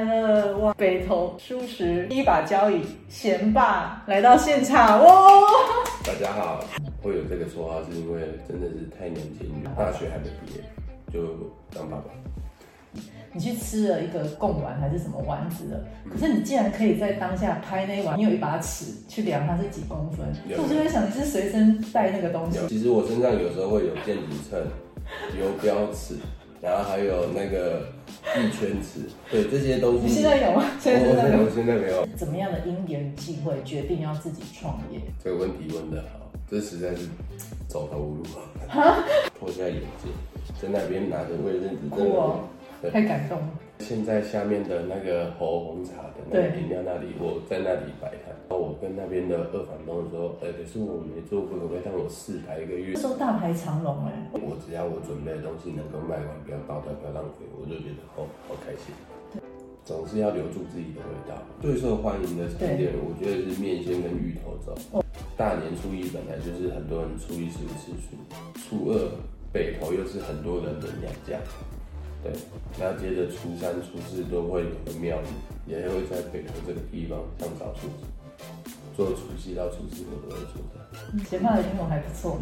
来了！哇，北投蔬食一把交椅贤爸来到现场哇！大家好，会有这个说话是因为真的是太年轻，大学还没毕业就当爸爸。你去吃了一个贡丸还是什么丸子的？可是你竟然可以在当下拍那一碗，你有一把尺去量它是几公分？我就在想你是随身带那个东西。其实我身上有时候会有电子秤、游标尺，然后还有那个一圈尺，对这些东西。你现在有吗？现在没有，现在没有。怎么样的因缘际会决定要自己创业？这个问题问得好，这实在是走投无路啊！脱下眼镜，在那边拿着卫生纸，真的。对 太感动了！现在下面的那个喉红茶的那个饮料那里，我在那里摆摊。然后我跟那边的二房东说：“哎、欸，可是我没做过，可不可以让我试排一个月？”说大排长龙哎！我只要我准备的东西能够卖完，不要倒掉，不要浪费，我就觉得哦，好开心。对，总是要留住自己的味道。最受欢迎的餐点，我觉得是面线跟芋头粥。哦、大年初一本来就是很多人初一十五吃素，初二北投又是很多人的娘家。对，那接着初三、初四都会有个庙宇，也会在北投这个地方上早初做除夕到初四我都会做的。前面的英文还不错。